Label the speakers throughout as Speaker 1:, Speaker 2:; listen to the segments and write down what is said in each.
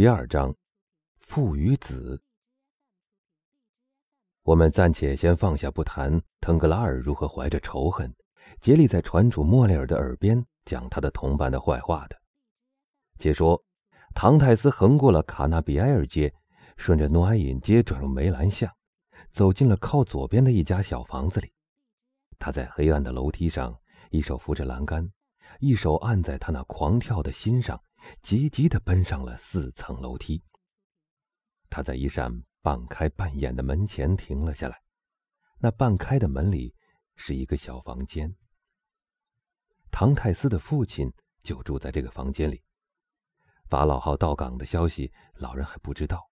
Speaker 1: 第二章，父与子。我们暂且先放下不谈，腾格拉尔如何怀着仇恨，竭力在船主莫雷尔的耳边讲他的同伴的坏话的。且说，唐泰斯横过了卡纳比埃尔街，顺着诺埃隐街转入梅兰巷，走进了靠左边的一家小房子里。他在黑暗的楼梯上，一手扶着栏杆，一手按在他那狂跳的心上。急急地奔上了四层楼梯。他在一扇半开半掩的门前停了下来。那半开的门里是一个小房间。唐泰斯的父亲就住在这个房间里。法老号到港的消息，老人还不知道。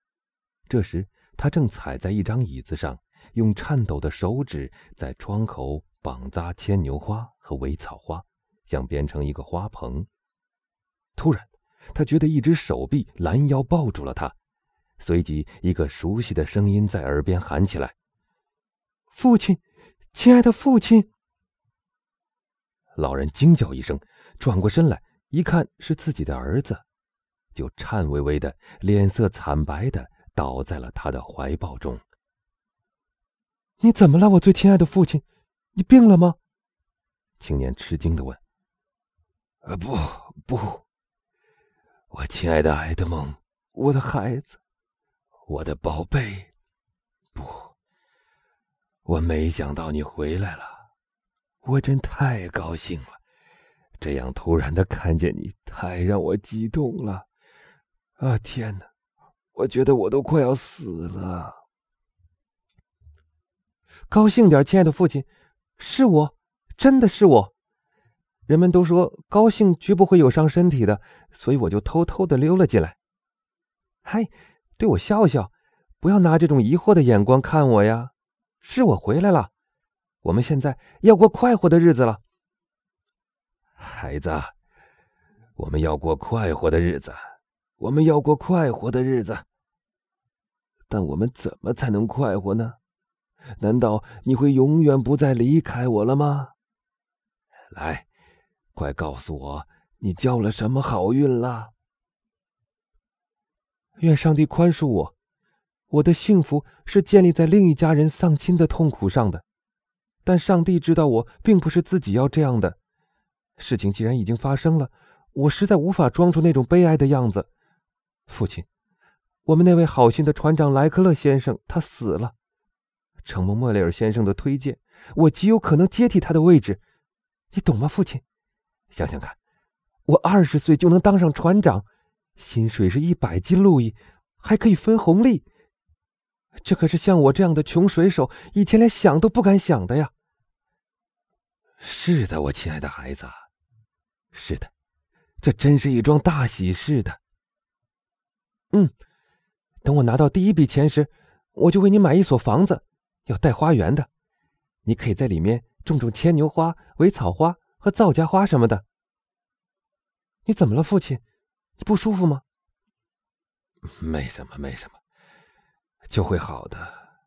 Speaker 1: 这时，他正踩在一张椅子上，用颤抖的手指在窗口绑扎牵牛花和苇草花，想编成一个花棚。突然，他觉得一只手臂拦腰抱住了他，随即一个熟悉的声音在耳边喊起来：“
Speaker 2: 父亲，亲爱的父亲！”
Speaker 1: 老人惊叫一声，转过身来，一看是自己的儿子，就颤巍巍的、脸色惨白的倒在了他的怀抱中。
Speaker 2: “你怎么了，我最亲爱的父亲？你病了吗？”
Speaker 1: 青年吃惊的问。
Speaker 3: “呃，不，不。”我亲爱的爱德蒙，我的孩子，我的宝贝，不，我没想到你回来了，我真太高兴了。这样突然的看见你，太让我激动了。啊，天哪，我觉得我都快要死了。
Speaker 2: 高兴点，亲爱的父亲，是我，真的是我。人们都说高兴绝不会有伤身体的，所以我就偷偷的溜了进来。嗨，对我笑笑，不要拿这种疑惑的眼光看我呀！是我回来了，我们现在要过快活的日子了。
Speaker 3: 孩子，我们要过快活的日子，我们要过快活的日子。但我们怎么才能快活呢？难道你会永远不再离开我了吗？来。快告诉我，你交了什么好运了？
Speaker 2: 愿上帝宽恕我，我的幸福是建立在另一家人丧亲的痛苦上的。但上帝知道我并不是自己要这样的。事情既然已经发生了，我实在无法装出那种悲哀的样子。父亲，我们那位好心的船长莱克勒先生他死了，承蒙莫雷尔先生的推荐，我极有可能接替他的位置。你懂吗，父亲？想想看，我二十岁就能当上船长，薪水是一百金路易，还可以分红利。这可是像我这样的穷水手以前连想都不敢想的呀！
Speaker 3: 是的，我亲爱的孩子，是的，这真是一桩大喜事的。
Speaker 2: 嗯，等我拿到第一笔钱时，我就为你买一所房子，要带花园的，你可以在里面种种牵牛花、苇草花。和皂荚花什么的，你怎么了，父亲？你不舒服吗？
Speaker 3: 没什么，没什么，就会好的。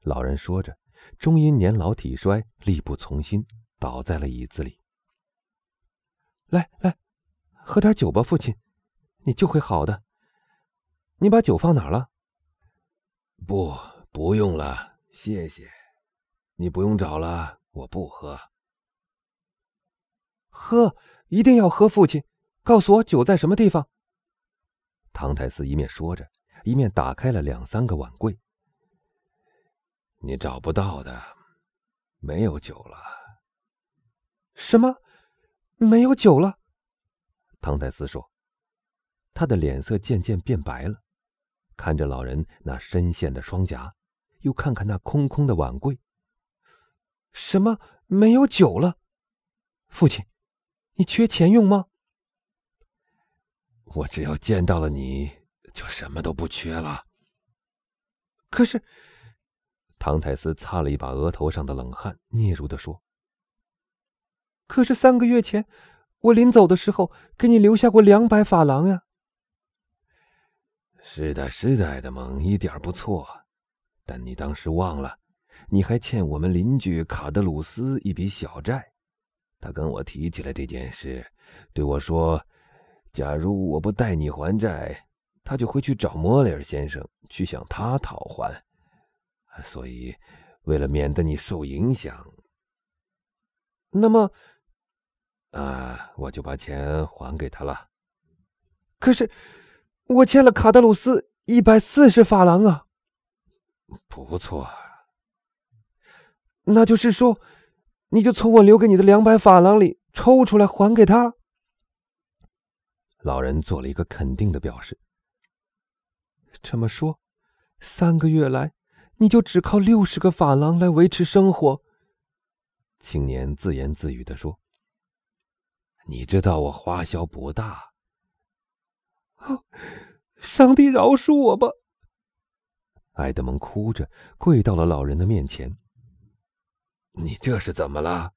Speaker 1: 老人说着，终因年老体衰，力不从心，倒在了椅子里。
Speaker 2: 来来，喝点酒吧，父亲，你就会好的。你把酒放哪了？
Speaker 3: 不，不用了，谢谢。你不用找了，我不喝。
Speaker 2: 喝，一定要喝！父亲，告诉我酒在什么地方。
Speaker 1: 唐太斯一面说着，一面打开了两三个碗柜。
Speaker 3: 你找不到的，没有酒了。
Speaker 2: 什么？没有酒了？
Speaker 1: 唐太斯说，他的脸色渐渐变白了，看着老人那深陷的双颊，又看看那空空的碗柜。
Speaker 2: 什么？没有酒了？父亲。你缺钱用吗？
Speaker 3: 我只要见到了你，就什么都不缺了。
Speaker 2: 可是，
Speaker 1: 唐泰斯擦了一把额头上的冷汗，嗫嚅的说：“
Speaker 2: 可是三个月前，我临走的时候给你留下过两百法郎呀。”
Speaker 3: 是的，是的，爱德蒙，一点不错。但你当时忘了，你还欠我们邻居卡德鲁斯一笔小债。他跟我提起了这件事，对我说：“假如我不带你还债，他就会去找莫雷尔先生去向他讨还。所以，为了免得你受影响，
Speaker 2: 那么，
Speaker 3: 啊，我就把钱还给他了。
Speaker 2: 可是，我欠了卡德鲁斯一百四十法郎啊！
Speaker 3: 不错，
Speaker 2: 那就是说，你就从我留给你的两百法郎里抽出来还给他。
Speaker 1: 老人做了一个肯定的表示。
Speaker 2: 这么说，三个月来。你就只靠六十个法郎来维持生活。”
Speaker 1: 青年自言自语的说。
Speaker 3: “你知道我花销不大。”“
Speaker 2: 哦，上帝饶恕我吧！”
Speaker 1: 埃德蒙哭着跪到了老人的面前。
Speaker 3: “你这是怎么了？”“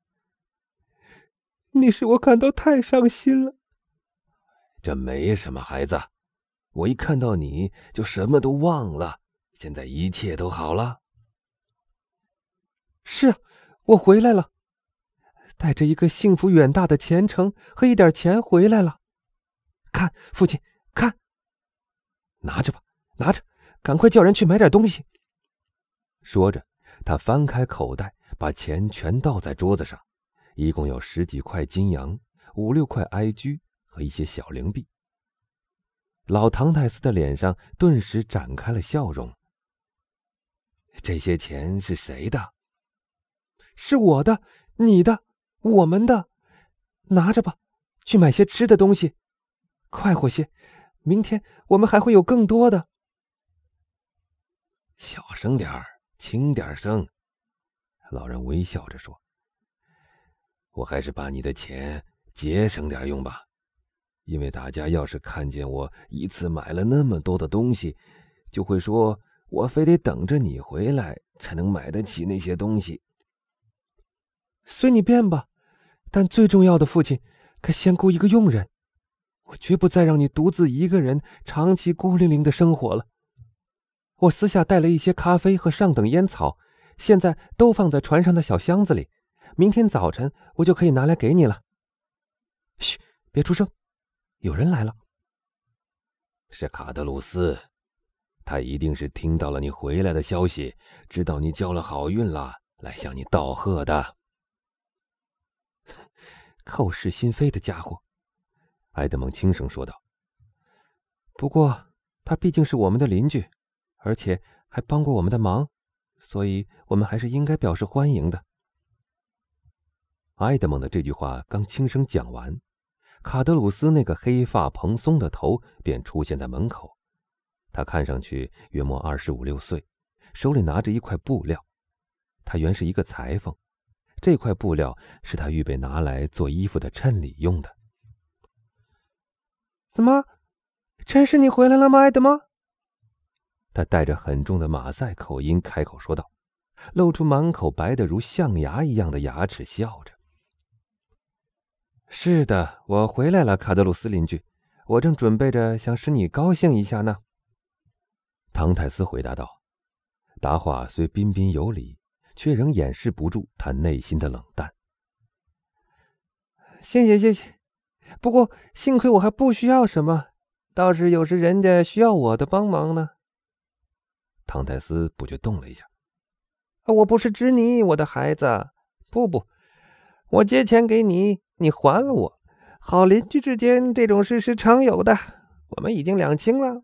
Speaker 2: 你使我感到太伤心了。”“
Speaker 3: 这没什么，孩子，我一看到你就什么都忘了。”现在一切都好了。
Speaker 2: 是啊，我回来了，带着一个幸福远大的前程和一点钱回来了。看，父亲，看，拿着吧，拿着，赶快叫人去买点东西。
Speaker 1: 说着，他翻开口袋，把钱全倒在桌子上，一共有十几块金洋，五六块埃居和一些小零币。老唐太斯的脸上顿时展开了笑容。
Speaker 3: 这些钱是谁的？
Speaker 2: 是我的，你的，我们的。拿着吧，去买些吃的东西，快活些。明天我们还会有更多的。
Speaker 3: 小声点儿，轻点声。
Speaker 1: 老人微笑着说：“
Speaker 3: 我还是把你的钱节省点用吧，因为大家要是看见我一次买了那么多的东西，就会说。”我非得等着你回来才能买得起那些东西。
Speaker 2: 随你便吧，但最重要的，父亲该先雇一个佣人。我绝不再让你独自一个人长期孤零零的生活了。我私下带了一些咖啡和上等烟草，现在都放在船上的小箱子里。明天早晨我就可以拿来给你了。嘘，别出声，有人来了。
Speaker 3: 是卡德鲁斯。他一定是听到了你回来的消息，知道你交了好运了，来向你道贺的。
Speaker 2: 口是心非的家伙，
Speaker 1: 埃德蒙轻声说道。
Speaker 2: 不过他毕竟是我们的邻居，而且还帮过我们的忙，所以我们还是应该表示欢迎的。
Speaker 1: 埃德蒙的这句话刚轻声讲完，卡德鲁斯那个黑发蓬松的头便出现在门口。他看上去约莫二十五六岁，手里拿着一块布料。他原是一个裁缝，这块布料是他预备拿来做衣服的衬里用的。
Speaker 2: 怎么，真是你回来了吗，爱德蒙？
Speaker 1: 他带着很重的马赛口音开口说道，露出满口白的如象牙一样的牙齿，笑着：“
Speaker 2: 是的，我回来了，卡德鲁斯邻居。我正准备着想使你高兴一下呢。”
Speaker 1: 唐泰斯回答道：“答话虽彬彬有礼，却仍掩饰不住他内心的冷淡。”
Speaker 2: 谢谢，谢谢。不过幸亏我还不需要什么，倒是有时人家需要我的帮忙呢。
Speaker 1: 唐泰斯不觉动了一下。
Speaker 2: “我不是指你，我的孩子。不不，我借钱给你，你还了我。好邻居之间这种事是常有的，我们已经两清了。”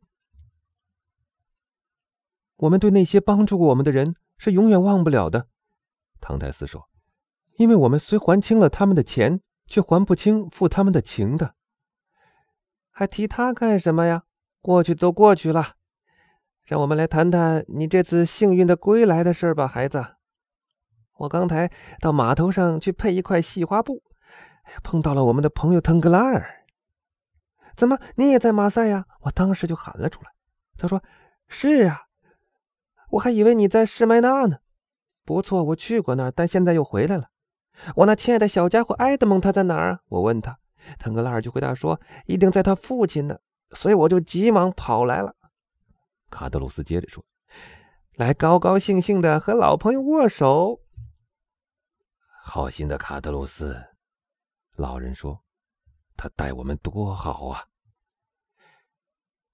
Speaker 2: 我们对那些帮助过我们的人是永远忘不了的，唐泰斯说：“因为我们虽还清了他们的钱，却还不清负他们的情的。还提他干什么呀？过去都过去了，让我们来谈谈你这次幸运的归来的事吧，孩子。我刚才到码头上去配一块细花布，碰到了我们的朋友腾格拉尔。怎么，你也在马赛呀？我当时就喊了出来。他说：‘是啊。’”我还以为你在施麦纳呢，不错，我去过那儿，但现在又回来了。我那亲爱的小家伙埃德蒙他在哪儿？我问他，腾格拉尔就回答说，一定在他父亲呢，所以我就急忙跑来了。
Speaker 1: 卡德鲁斯接着说：“
Speaker 2: 来高高兴兴的和老朋友握手。”
Speaker 3: 好心的卡德鲁斯，老人说：“他待我们多好啊！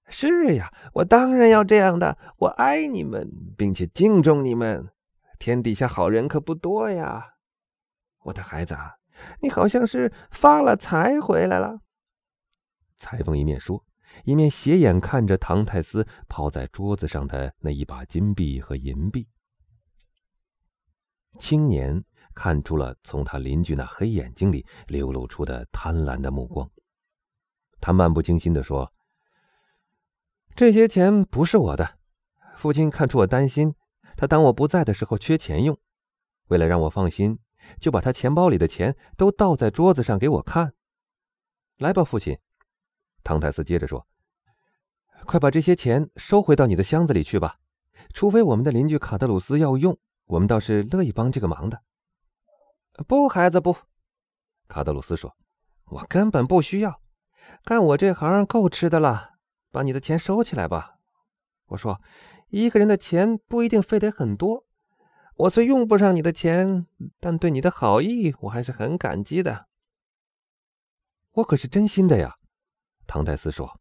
Speaker 2: 是呀，我当然要这样的。我爱你们，并且敬重你们。天底下好人可不多呀，我的孩子，你好像是发了财回来了。
Speaker 1: 裁缝一面说，一面斜眼看着唐泰斯抛在桌子上的那一把金币和银币。青年看出了从他邻居那黑眼睛里流露出的贪婪的目光，他漫不经心地说：“
Speaker 2: 这些钱不是我的，父亲看出我担心。”他当我不在的时候缺钱用，为了让我放心，就把他钱包里的钱都倒在桌子上给我看。来吧，父亲，唐泰斯接着说：“快把这些钱收回到你的箱子里去吧。除非我们的邻居卡德鲁斯要用，我们倒是乐意帮这个忙的。”不，孩子不，卡德鲁斯说：“我根本不需要，干我这行够吃的了。把你的钱收起来吧。”我说。一个人的钱不一定非得很多，我虽用不上你的钱，但对你的好意我还是很感激的。
Speaker 1: 我可是真心的呀，唐代斯说。